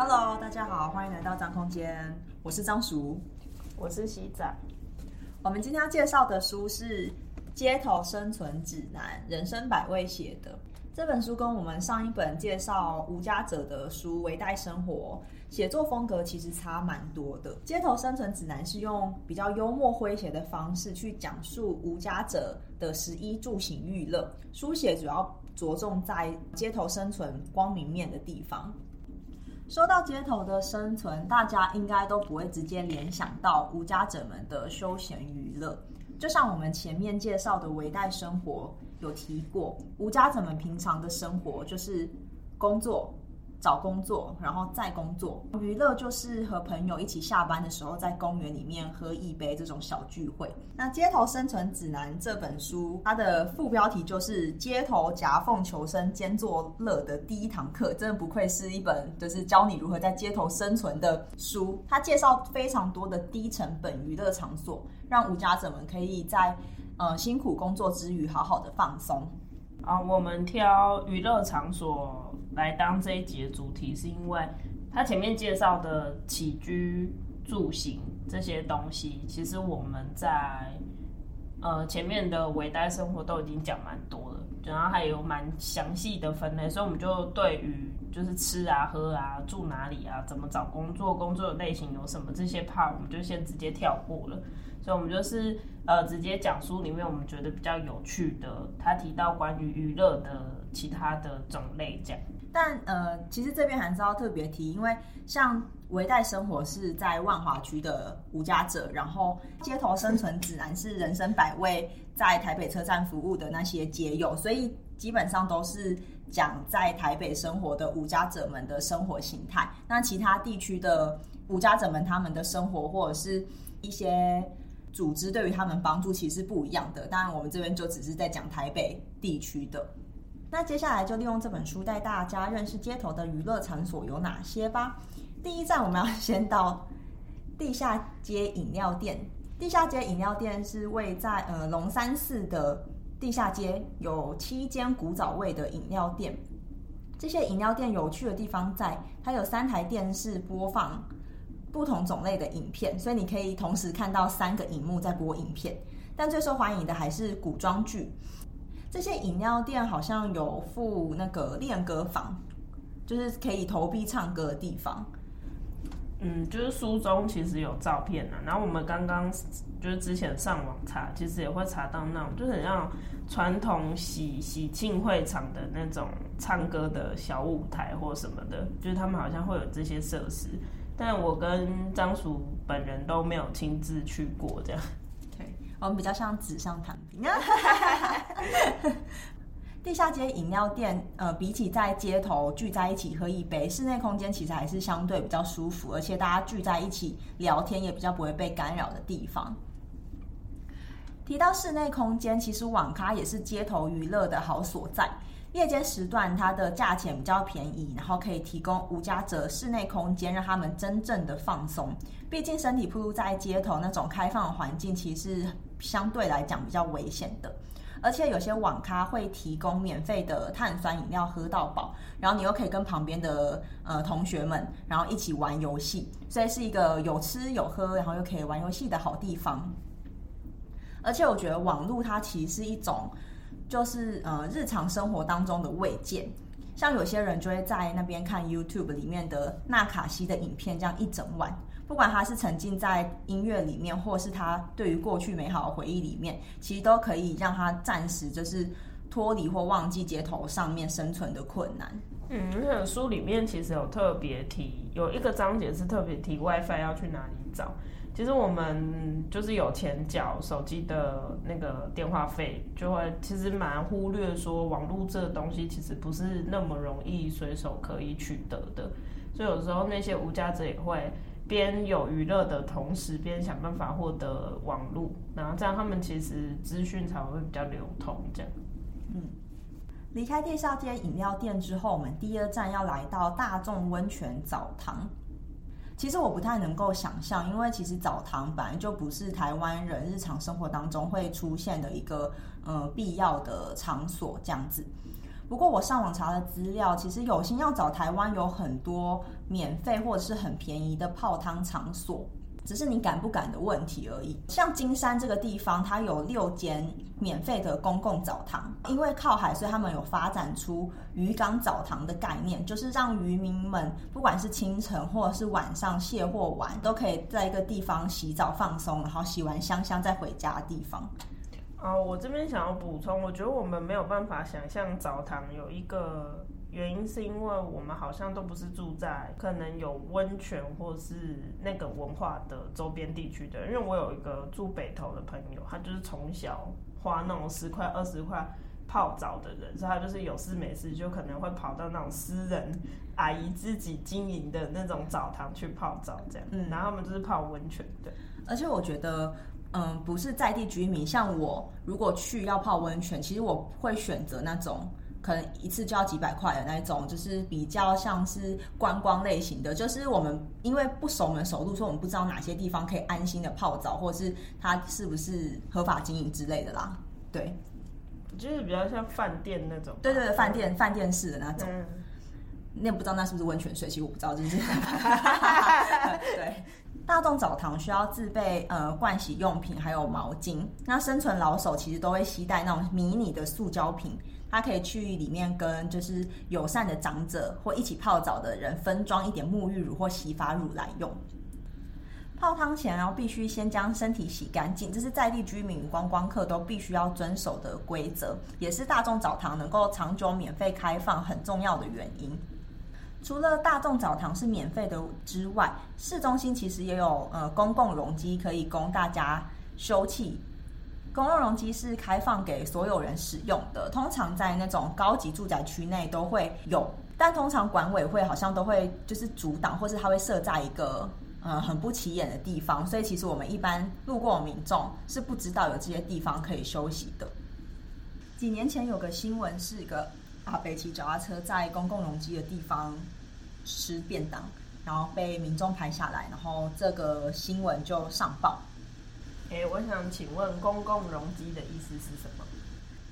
Hello，大家好，欢迎来到张空间，我是张叔，我是西仔。我们今天要介绍的书是《街头生存指南》，人生百味写的。这本书跟我们上一本介绍无家者的书《微代生活》写作风格其实差蛮多的。《街头生存指南》是用比较幽默诙谐的方式去讲述无家者的食衣住行娱乐，书写主要着重在街头生存光明面的地方。说到街头的生存，大家应该都不会直接联想到无家者们的休闲娱乐。就像我们前面介绍的维带生活有提过，无家者们平常的生活就是工作、找工作，然后再工作。娱乐就是和朋友一起下班的时候在公园里面喝一杯这种小聚会。那《街头生存指南》这本书，它的副标题就是“街头夹缝求生兼作乐的第一堂课”，真的不愧是一本就是教你如何在街头生存的书。它介绍非常多的低成本娱乐场所。让无家者们可以在呃辛苦工作之余好好的放松啊。我们挑娱乐场所来当这一集的主题，是因为他前面介绍的起居住行这些东西，其实我们在呃前面的微袋生活都已经讲蛮多了，然后还有蛮详细的分类，所以我们就对于就是吃啊、喝啊、住哪里啊、怎么找工作、工作的类型有什么这些 part，我们就先直接跳过了。所以，我们就是呃，直接讲书里面我们觉得比较有趣的，他提到关于娱乐的其他的种类这样。但呃，其实这边还是要特别提，因为像微代生活是在万华区的无家者，然后街头生存指南是人生百味在台北车站服务的那些街友，所以基本上都是讲在台北生活的无家者们的生活形态。那其他地区的无家者们他们的生活或者是一些。组织对于他们帮助其实不一样的，当然我们这边就只是在讲台北地区的。那接下来就利用这本书带大家认识街头的娱乐场所有哪些吧。第一站我们要先到地下街饮料店。地下街饮料店是位在呃龙山寺的地下街，有七间古早味的饮料店。这些饮料店有趣的地方在，它有三台电视播放。不同种类的影片，所以你可以同时看到三个荧幕在播影片。但最受欢迎的还是古装剧。这些饮料店好像有附那个练歌房，就是可以投币唱歌的地方。嗯，就是书中其实有照片啊。然后我们刚刚就是之前上网查，其实也会查到那种，就是很像传统喜喜庆会场的那种唱歌的小舞台或什么的，就是他们好像会有这些设施。但我跟张叔本人都没有亲自去过，这样。我们比较像纸上谈兵。地下街饮料店，呃，比起在街头聚在一起喝一杯，室内空间其实还是相对比较舒服，而且大家聚在一起聊天也比较不会被干扰的地方。提到室内空间，其实网咖也是街头娱乐的好所在。夜间时段，它的价钱比较便宜，然后可以提供无家者室内空间，让他们真正的放松。毕竟身体暴露在街头那种开放的环境，其实相对来讲比较危险的。而且有些网咖会提供免费的碳酸饮料喝到饱，然后你又可以跟旁边的呃同学们，然后一起玩游戏，所以是一个有吃有喝，然后又可以玩游戏的好地方。而且我觉得网络它其实是一种。就是呃，日常生活当中的慰藉，像有些人就会在那边看 YouTube 里面的纳卡西的影片，这样一整晚，不管他是沉浸在音乐里面，或是他对于过去美好的回忆里面，其实都可以让他暂时就是脱离或忘记街头上面生存的困难。嗯，那本书里面其实有特别提，有一个章节是特别提 WiFi 要去哪里找。其实我们就是有钱缴手机的那个电话费，就会其实蛮忽略说网络这个东西其实不是那么容易随手可以取得的，所以有时候那些无家者也会边有娱乐的同时，边想办法获得网络，然后这样他们其实资讯才会比较流通。这样，嗯，离开地下街饮料店之后，我们第二站要来到大众温泉澡堂。其实我不太能够想象，因为其实澡堂本来就不是台湾人日常生活当中会出现的一个呃必要的场所这样子。不过我上网查的资料，其实有心要找台湾有很多免费或者是很便宜的泡汤场所。只是你敢不敢的问题而已。像金山这个地方，它有六间免费的公共澡堂，因为靠海，所以他们有发展出渔港澡堂的概念，就是让渔民们不管是清晨或者是晚上卸货完，都可以在一个地方洗澡放松，然后洗完香香再回家的地方。哦，我这边想要补充，我觉得我们没有办法想象澡堂有一个。原因是因为我们好像都不是住在可能有温泉或是那个文化的周边地区的，因为我有一个住北投的朋友，他就是从小花那种十块二十块泡澡的人，所以他就是有事没事就可能会跑到那种私人阿姨自己经营的那种澡堂去泡澡，这样，嗯，然后他们就是泡温泉的。而且我觉得，嗯，不是在地居民，像我如果去要泡温泉，其实我会选择那种。可能一次就要几百块的那种，就是比较像是观光类型的。就是我们因为不熟门熟路，所以我们不知道哪些地方可以安心的泡澡，或者是它是不是合法经营之类的啦。对，就是比较像饭店那种。对对对，饭店饭店式的那种。你也不知道那是不是温泉水，其实我不知道，就是。对，大众澡堂需要自备呃盥洗用品，还有毛巾。那生存老手其实都会携带那种迷你的塑胶瓶。他可以去里面跟就是友善的长者或一起泡澡的人分装一点沐浴乳或洗发乳来用。泡汤前要必须先将身体洗干净，这是在地居民与观光客都必须要遵守的规则，也是大众澡堂能够长久免费开放很重要的原因。除了大众澡堂是免费的之外，市中心其实也有呃公共容积可以供大家休憩。公共容积是开放给所有人使用的，通常在那种高级住宅区内都会有，但通常管委会好像都会就是阻挡，或是它会设在一个呃很不起眼的地方，所以其实我们一般路过民众是不知道有这些地方可以休息的。几年前有个新闻，是一个阿北骑脚踏车在公共容积的地方吃便当，然后被民众拍下来，然后这个新闻就上报。哎，我想请问，公共容积的意思是什么？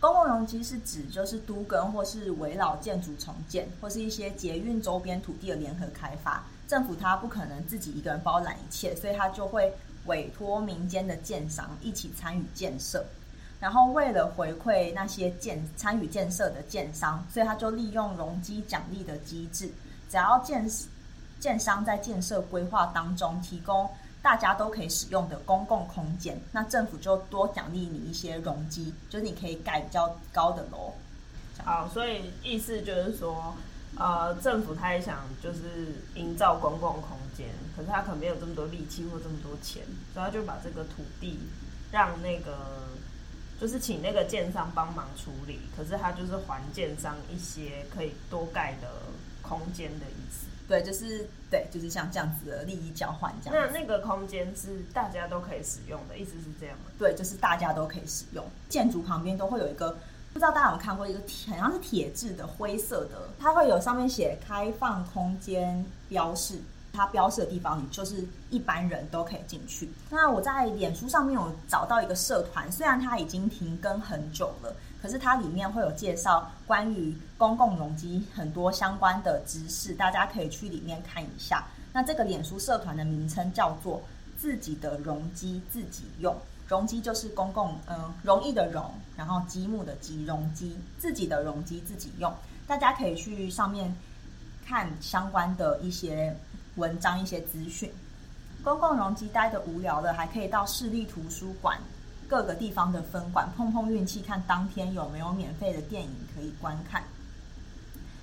公共容积是指就是都更或是围绕建筑重建，或是一些捷运周边土地的联合开发。政府它不可能自己一个人包揽一切，所以它就会委托民间的建商一起参与建设。然后为了回馈那些建参与建设的建商，所以他就利用容积奖励的机制，只要建建商在建设规划当中提供。大家都可以使用的公共空间，那政府就多奖励你一些容积，就是你可以盖比较高的楼。好，所以意思就是说，呃，政府他也想就是营造公共空间，可是他可能没有这么多力气或这么多钱，所以他就把这个土地让那个就是请那个建商帮忙处理，可是他就是还建商一些可以多盖的空间的意思。对，就是对，就是像这样子的利益交换这样。那那个空间是大家都可以使用的，意思是这样吗？对，就是大家都可以使用。建筑旁边都会有一个，不知道大家有看过一个铁，好像是铁质的灰色的，它会有上面写开放空间标示。它标示的地方，你就是一般人都可以进去。那我在脸书上面有找到一个社团，虽然它已经停更很久了。可是它里面会有介绍关于公共容积很多相关的知识，大家可以去里面看一下。那这个脸书社团的名称叫做“自己的容积自己用”，容积就是公共嗯容易的容，然后积木的积容积，自己的容积自己用。大家可以去上面看相关的一些文章、一些资讯。公共容积待得无聊了，还可以到市立图书馆。各个地方的分馆碰碰运气，看当天有没有免费的电影可以观看。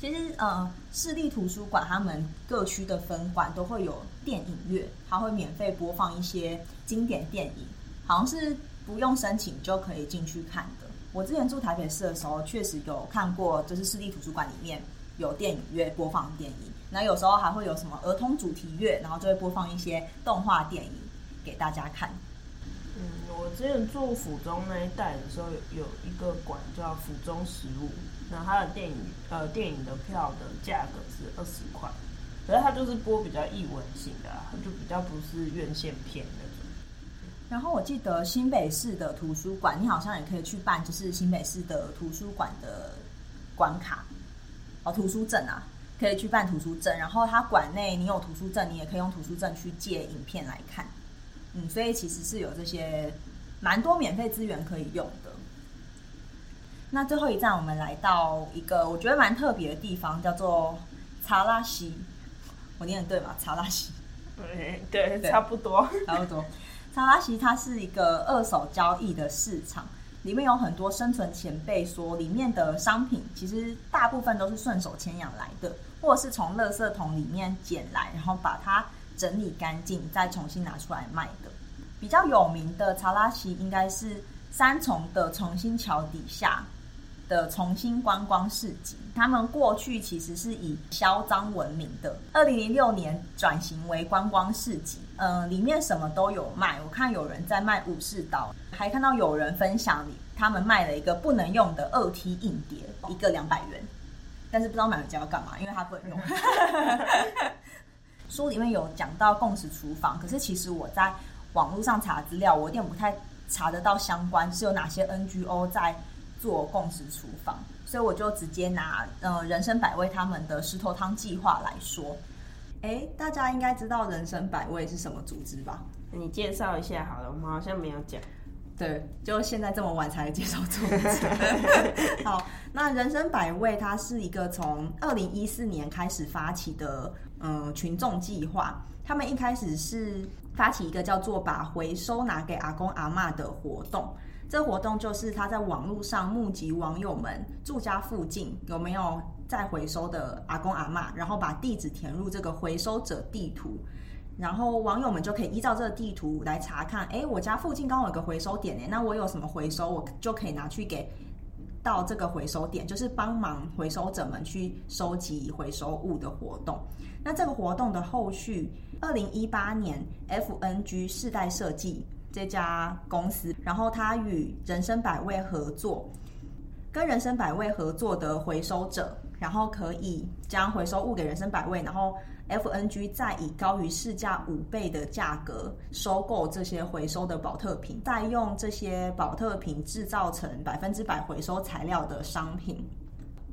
其实，呃，市立图书馆他们各区的分馆都会有电影院，它会免费播放一些经典电影，好像是不用申请就可以进去看的。我之前住台北市的时候，确实有看过，就是市立图书馆里面有电影院播放电影，那有时候还会有什么儿童主题乐，然后就会播放一些动画电影给大家看。嗯我之前住府中那一带的时候，有一个馆叫府中十五，那它的电影呃电影的票的价格是二十块，可是它就是播比较译文型的，它就比较不是院线片那种。然后我记得新北市的图书馆，你好像也可以去办，就是新北市的图书馆的关卡哦，图书证啊，可以去办图书证。然后它馆内你有图书证，你也可以用图书证去借影片来看。嗯，所以其实是有这些蛮多免费资源可以用的。那最后一站，我们来到一个我觉得蛮特别的地方，叫做查拉西。我念的对吗？查拉西。对对，对，差不多，差不多。查拉西它是一个二手交易的市场，里面有很多生存前辈说，里面的商品其实大部分都是顺手牵羊来的，或者是从垃圾桶里面捡来，然后把它整理干净，再重新拿出来卖的。比较有名的查拉奇应该是三重的重新桥底下。的重新观光市集，他们过去其实是以销赃闻名的。二零零六年转型为观光市集，嗯、呃，里面什么都有卖。我看有人在卖武士刀，还看到有人分享他们卖了一个不能用的二 T 硬碟，一个两百元，但是不知道买回家要干嘛，因为它不能用。书里面有讲到共识厨房，可是其实我在网络上查资料，我有点不太查得到相关是有哪些 NGO 在。做共识厨房，所以我就直接拿呃人生百味他们的石头汤计划来说。哎，大家应该知道人生百味是什么组织吧？你介绍一下好了，我们好像没有讲。对，就现在这么晚才介绍组织。好，那人生百味它是一个从二零一四年开始发起的嗯、呃、群众计划。他们一开始是发起一个叫做把回收拿给阿公阿嬷的活动。这活动就是他在网络上募集网友们住家附近有没有再回收的阿公阿嬷，然后把地址填入这个回收者地图，然后网友们就可以依照这个地图来查看，哎，我家附近刚好有个回收点，哎，那我有什么回收，我就可以拿去给到这个回收点，就是帮忙回收者们去收集回收物的活动。那这个活动的后续，二零一八年 FNG 世代设计。这家公司，然后他与人生百味合作，跟人生百味合作的回收者，然后可以将回收物给人生百味，然后 FNG 再以高于市价五倍的价格收购这些回收的保特瓶，再用这些保特瓶制造成百分之百回收材料的商品。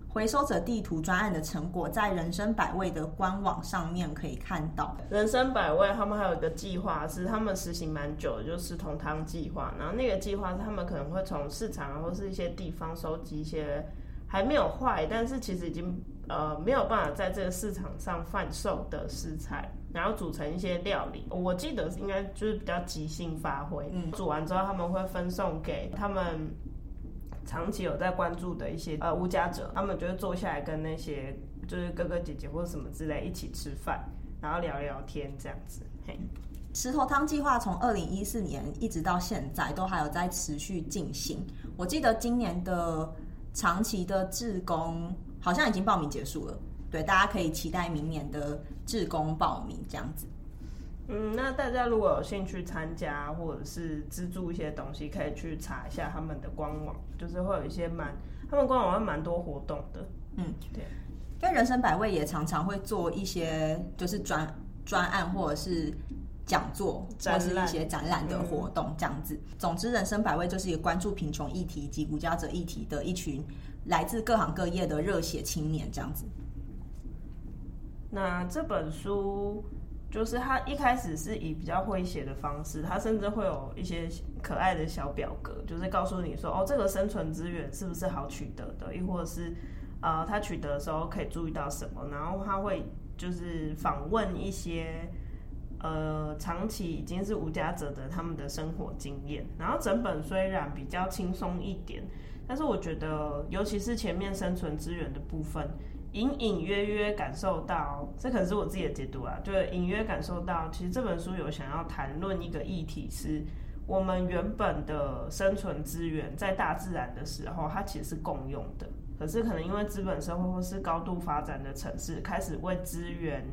回收者地图专案的成果，在人生百味的官网上面可以看到。人生百味他们还有一个计划，是他们实行蛮久的，就是同汤计划。然后那个计划是他们可能会从市场或是一些地方收集一些还没有坏，但是其实已经呃没有办法在这个市场上贩售的食材，然后煮成一些料理。我记得应该就是比较即兴发挥，嗯，煮完之后他们会分送给他们。长期有在关注的一些呃无家者，他们就会坐下来跟那些就是哥哥姐姐或者什么之类一起吃饭，然后聊聊天这样子。嘿，石头汤计划从二零一四年一直到现在都还有在持续进行。我记得今年的长期的志工好像已经报名结束了，对，大家可以期待明年的志工报名这样子。嗯，那大家如果有兴趣参加或者是资助一些东西，可以去查一下他们的官网，就是会有一些蛮，他们官网会蛮多活动的。嗯，对，因为人生百味也常常会做一些就是专专案或者是讲座或是一些展览的活动这样子。嗯。总之，人生百味就是一个关注贫穷议题及无家者议题的一群来自各行各业的热血青年这样子。那这本书。就是他一开始是以比较诙谐的方式，他甚至会有一些可爱的小表格，就是告诉你说，哦，这个生存资源是不是好取得的，亦或者是，呃，他取得的时候可以注意到什么，然后他会就是访问一些，呃，长期已经是无家者的他们的生活经验，然后整本虽然比较轻松一点，但是我觉得，尤其是前面生存资源的部分。隐隐约约感受到，这可能是我自己的解读啊，就隐约感受到，其实这本书有想要谈论一个议题，是我们原本的生存资源在大自然的时候，它其实是共用的。可是可能因为资本社会或是高度发展的城市，开始为资源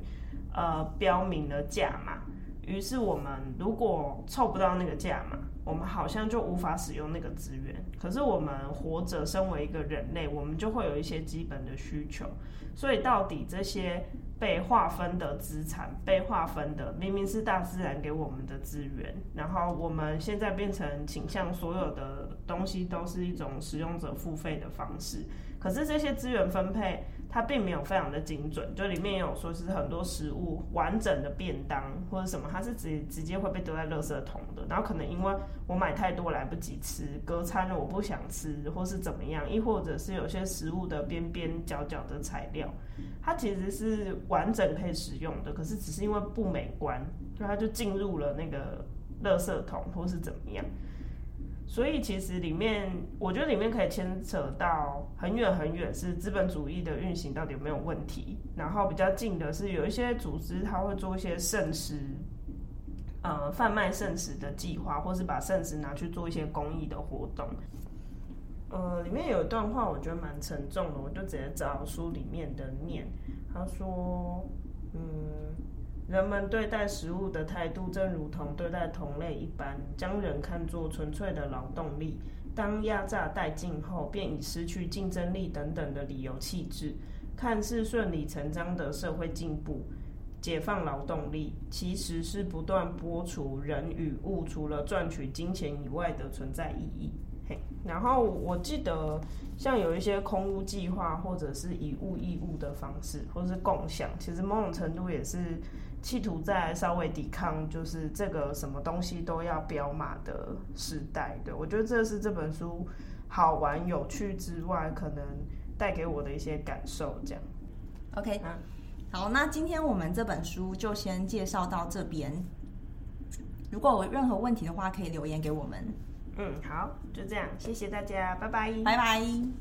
呃标明了价码，于是我们如果凑不到那个价码，我们好像就无法使用那个资源。可是我们活着，身为一个人类，我们就会有一些基本的需求。所以到底这些被划分的资产，被划分的明明是大自然给我们的资源，然后我们现在变成倾向所有的东西都是一种使用者付费的方式。可是这些资源分配，它并没有非常的精准，就里面有说是很多食物完整的便当或者什么，它是直直接会被丢在垃圾桶的。然后可能因为我买太多来不及吃，隔餐了我不想吃，或是怎么样，亦或者是有些食物的边边角角的材料，它其实是完整可以使用的，可是只是因为不美观，所以它就进入了那个垃圾桶或是怎么样。所以其实里面，我觉得里面可以牵扯到很远很远，是资本主义的运行到底有没有问题。然后比较近的是有一些组织，他会做一些圣食，呃，贩卖圣食的计划，或是把圣食拿去做一些公益的活动。呃，里面有一段话，我觉得蛮沉重的，我就直接找书里面的念。他说，嗯。人们对待食物的态度，正如同对待同类一般，将人看作纯粹的劳动力。当压榨殆尽后，便以失去竞争力等等的理由弃置。看似顺理成章的社会进步、解放劳动力，其实是不断剥除人与物除了赚取金钱以外的存在意义。然后我记得，像有一些空屋计划，或者是以物易物的方式，或是共享，其实某种程度也是。企图在稍微抵抗，就是这个什么东西都要标码的时代。对，我觉得这是这本书好玩有趣之外，可能带给我的一些感受。这样，OK，好，那今天我们这本书就先介绍到这边。如果有任何问题的话，可以留言给我们。嗯，好，就这样，谢谢大家，拜拜，拜拜。